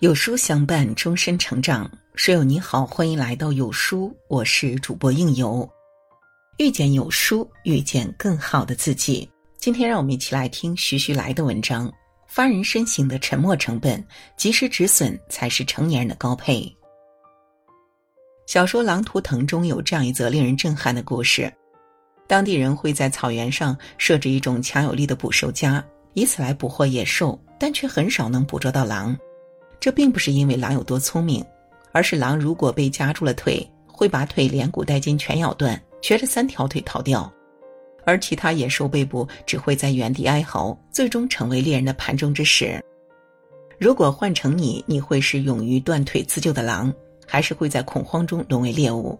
有书相伴，终身成长。书友你好，欢迎来到有书，我是主播应由。遇见有书，遇见更好的自己。今天让我们一起来听徐徐来的文章：发人深省的沉没成本，及时止损才是成年人的高配。小说《狼图腾》中有这样一则令人震撼的故事：当地人会在草原上设置一种强有力的捕兽夹，以此来捕获野兽，但却很少能捕捉到狼。这并不是因为狼有多聪明，而是狼如果被夹住了腿，会把腿连骨带筋全咬断，瘸着三条腿逃掉；而其他野兽被捕，只会在原地哀嚎，最终成为猎人的盘中之食。如果换成你，你会是勇于断腿自救的狼，还是会在恐慌中沦为猎物？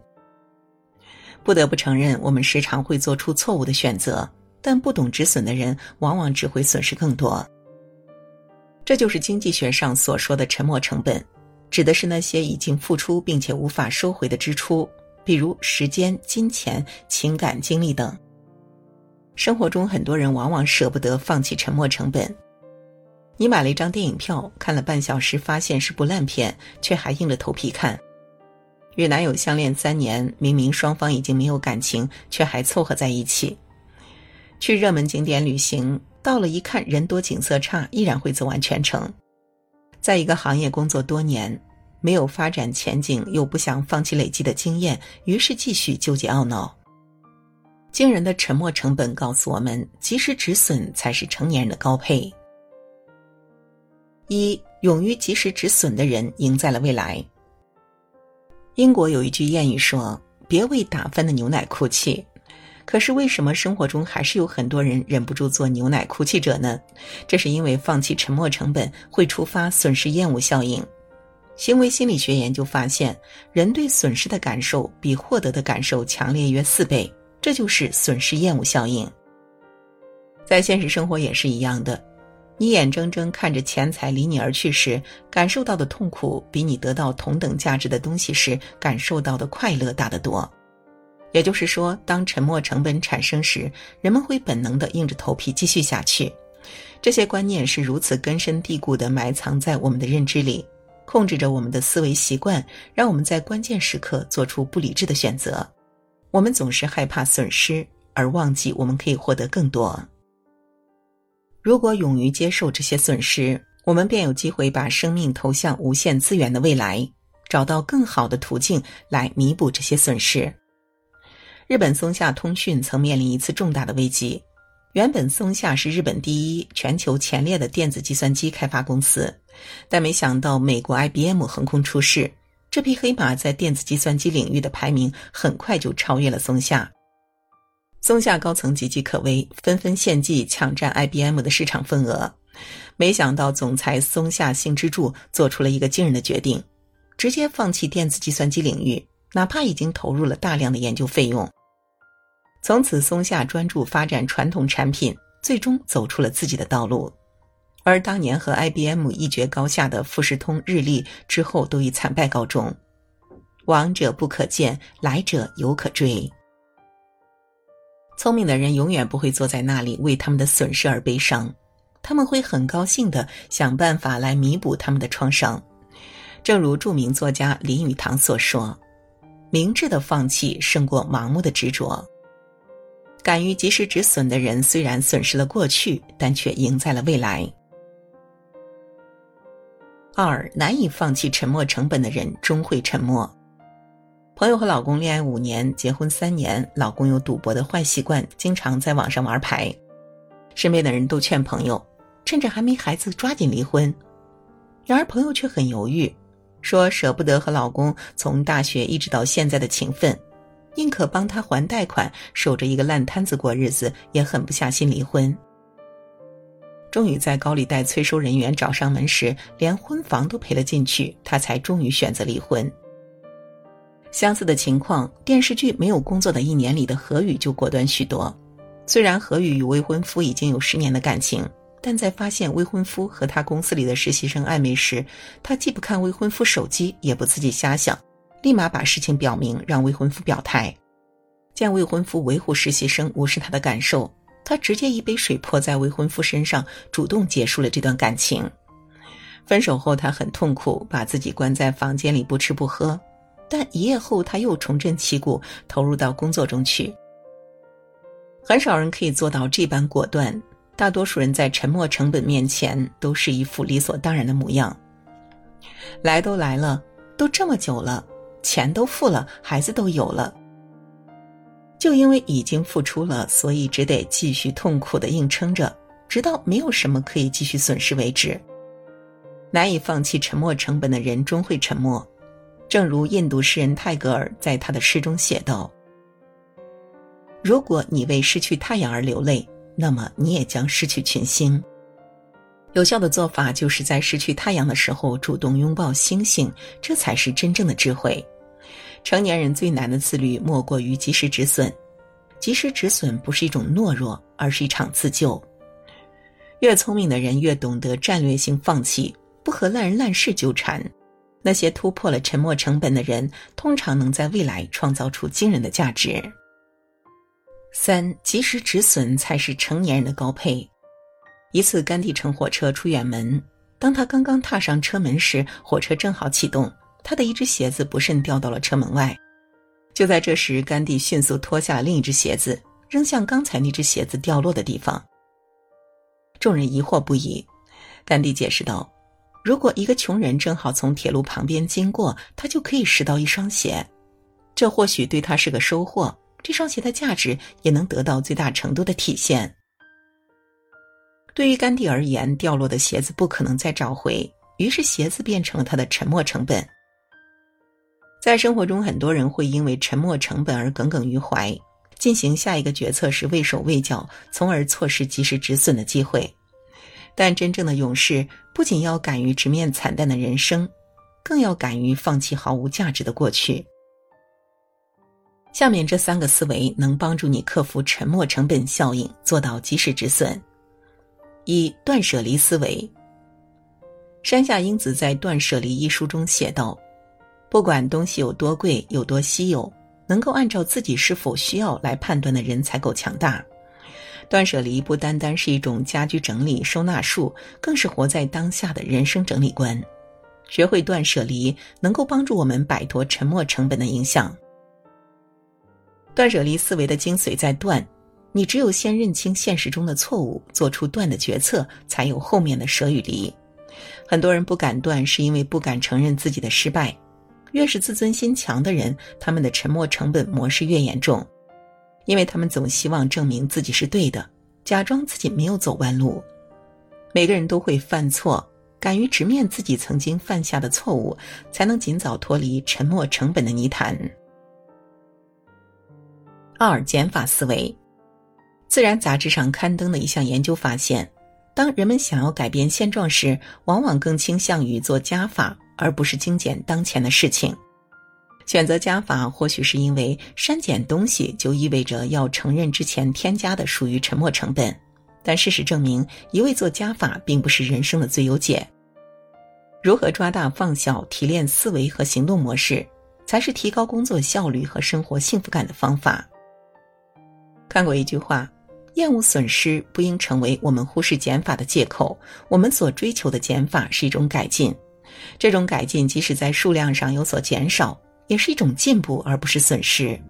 不得不承认，我们时常会做出错误的选择，但不懂止损的人，往往只会损失更多。这就是经济学上所说的沉没成本，指的是那些已经付出并且无法收回的支出，比如时间、金钱、情感、精力等。生活中很多人往往舍不得放弃沉没成本。你买了一张电影票，看了半小时，发现是部烂片，却还硬着头皮看。与男友相恋三年，明明双方已经没有感情，却还凑合在一起。去热门景点旅行。到了一看人多景色差，依然会走完全程。在一个行业工作多年，没有发展前景，又不想放弃累积的经验，于是继续纠结懊恼。惊人的沉没成本告诉我们，及时止损才是成年人的高配。一勇于及时止损的人，赢在了未来。英国有一句谚语说：“别为打翻的牛奶哭泣。”可是为什么生活中还是有很多人忍不住做牛奶哭泣者呢？这是因为放弃沉没成本会触发损失厌恶效应。行为心理学研究发现，人对损失的感受比获得的感受强烈约四倍，这就是损失厌恶效应。在现实生活也是一样的，你眼睁睁看着钱财离你而去时，感受到的痛苦比你得到同等价值的东西时感受到的快乐大得多。也就是说，当沉没成本产生时，人们会本能的硬着头皮继续下去。这些观念是如此根深蒂固的埋藏在我们的认知里，控制着我们的思维习惯，让我们在关键时刻做出不理智的选择。我们总是害怕损失，而忘记我们可以获得更多。如果勇于接受这些损失，我们便有机会把生命投向无限资源的未来，找到更好的途径来弥补这些损失。日本松下通讯曾面临一次重大的危机。原本松下是日本第一、全球前列的电子计算机开发公司，但没想到美国 IBM 横空出世，这匹黑马在电子计算机领域的排名很快就超越了松下。松下高层岌岌可危，纷纷献计抢占 IBM 的市场份额。没想到总裁松下幸之助做出了一个惊人的决定，直接放弃电子计算机领域，哪怕已经投入了大量的研究费用。从此，松下专注发展传统产品，最终走出了自己的道路。而当年和 IBM 一决高下的富士通、日立之后，都以惨败告终。往者不可见，来者犹可追。聪明的人永远不会坐在那里为他们的损失而悲伤，他们会很高兴的想办法来弥补他们的创伤。正如著名作家林语堂所说：“明智的放弃胜过盲目的执着。”敢于及时止损的人，虽然损失了过去，但却赢在了未来。二难以放弃沉没成本的人，终会沉默。朋友和老公恋爱五年，结婚三年，老公有赌博的坏习惯，经常在网上玩牌。身边的人都劝朋友，趁着还没孩子，抓紧离婚。然而朋友却很犹豫，说舍不得和老公从大学一直到现在的情分。宁可帮他还贷款，守着一个烂摊子过日子，也狠不下心离婚。终于在高利贷催收人员找上门时，连婚房都赔了进去，他才终于选择离婚。相似的情况，电视剧《没有工作的一年》里的何宇就果断许多。虽然何宇与未婚夫已经有十年的感情，但在发现未婚夫和他公司里的实习生暧昧时，他既不看未婚夫手机，也不自己瞎想。立马把事情表明，让未婚夫表态。见未婚夫维护实习生，无视他的感受，他直接一杯水泼在未婚夫身上，主动结束了这段感情。分手后，他很痛苦，把自己关在房间里不吃不喝。但一夜后，他又重振旗鼓，投入到工作中去。很少人可以做到这般果断，大多数人在沉没成本面前都是一副理所当然的模样。来都来了，都这么久了，钱都付了，孩子都有了，就因为已经付出了，所以只得继续痛苦的硬撑着，直到没有什么可以继续损失为止。难以放弃沉没成本的人终会沉没，正如印度诗人泰戈尔在他的诗中写道：“如果你为失去太阳而流泪，那么你也将失去群星。”有效的做法就是在失去太阳的时候主动拥抱星星，这才是真正的智慧。成年人最难的自律莫过于及时止损，及时止损不是一种懦弱，而是一场自救。越聪明的人越懂得战略性放弃。不和烂人烂事纠缠，那些突破了沉没成本的人，通常能在未来创造出惊人的价值。三，及时止损才是成年人的高配。一次，甘地乘火车出远门，当他刚刚踏上车门时，火车正好启动，他的一只鞋子不慎掉到了车门外。就在这时，甘地迅速脱下另一只鞋子，扔向刚才那只鞋子掉落的地方。众人疑惑不已，甘地解释道。如果一个穷人正好从铁路旁边经过，他就可以拾到一双鞋，这或许对他是个收获。这双鞋的价值也能得到最大程度的体现。对于甘地而言，掉落的鞋子不可能再找回，于是鞋子变成了他的沉没成本。在生活中，很多人会因为沉没成本而耿耿于怀，进行下一个决策时畏手畏脚，从而错失及时止损的机会。但真正的勇士不仅要敢于直面惨淡的人生，更要敢于放弃毫无价值的过去。下面这三个思维能帮助你克服沉没成本效应，做到及时止损。一、断舍离思维。山下英子在《断舍离》一书中写道：“不管东西有多贵、有多稀有，能够按照自己是否需要来判断的人才够强大。”断舍离不单单是一种家居整理收纳术，更是活在当下的人生整理观。学会断舍离，能够帮助我们摆脱沉没成本的影响。断舍离思维的精髓在断，你只有先认清现实中的错误，做出断的决策，才有后面的舍与离。很多人不敢断，是因为不敢承认自己的失败。越是自尊心强的人，他们的沉没成本模式越严重。因为他们总希望证明自己是对的，假装自己没有走弯路。每个人都会犯错，敢于直面自己曾经犯下的错误，才能尽早脱离沉没成本的泥潭。二减法思维，《自然》杂志上刊登的一项研究发现，当人们想要改变现状时，往往更倾向于做加法，而不是精简当前的事情。选择加法，或许是因为删减东西就意味着要承认之前添加的属于沉没成本，但事实证明，一味做加法并不是人生的最优解。如何抓大放小、提炼思维和行动模式，才是提高工作效率和生活幸福感的方法。看过一句话：厌恶损失不应成为我们忽视减法的借口。我们所追求的减法是一种改进，这种改进即使在数量上有所减少。也是一种进步，而不是损失。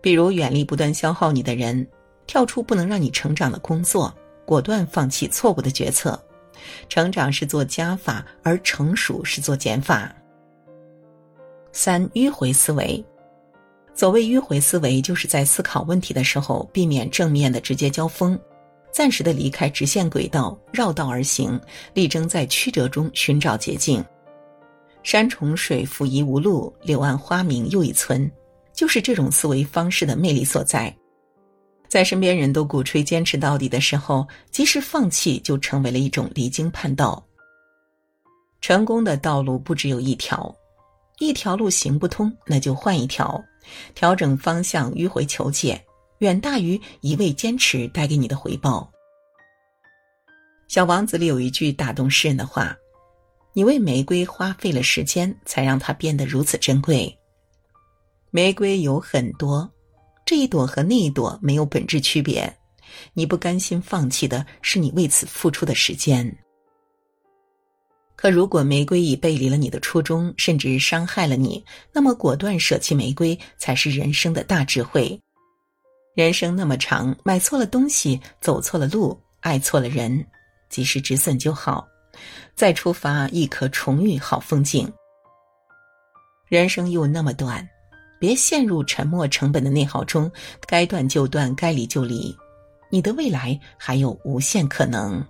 比如，远离不断消耗你的人，跳出不能让你成长的工作，果断放弃错误的决策。成长是做加法，而成熟是做减法。三迂回思维，所谓迂回思维，就是在思考问题的时候，避免正面的直接交锋，暂时的离开直线轨道，绕道而行，力争在曲折中寻找捷径。山重水复疑无路，柳暗花明又一村，就是这种思维方式的魅力所在。在身边人都鼓吹坚持到底的时候，即使放弃就成为了一种离经叛道。成功的道路不只有一条，一条路行不通，那就换一条，调整方向，迂回求解，远大于一味坚持带给你的回报。小王子里有一句打动诗人的话。你为玫瑰花费了时间，才让它变得如此珍贵。玫瑰有很多，这一朵和那一朵没有本质区别。你不甘心放弃的是你为此付出的时间。可如果玫瑰已背离了你的初衷，甚至伤害了你，那么果断舍弃玫瑰才是人生的大智慧。人生那么长，买错了东西，走错了路，爱错了人，及时止损就好，再出发亦可重遇好风景。人生又那么短，别陷入沉没成本的内耗中，该断就断，该离就离，你的未来还有无限可能。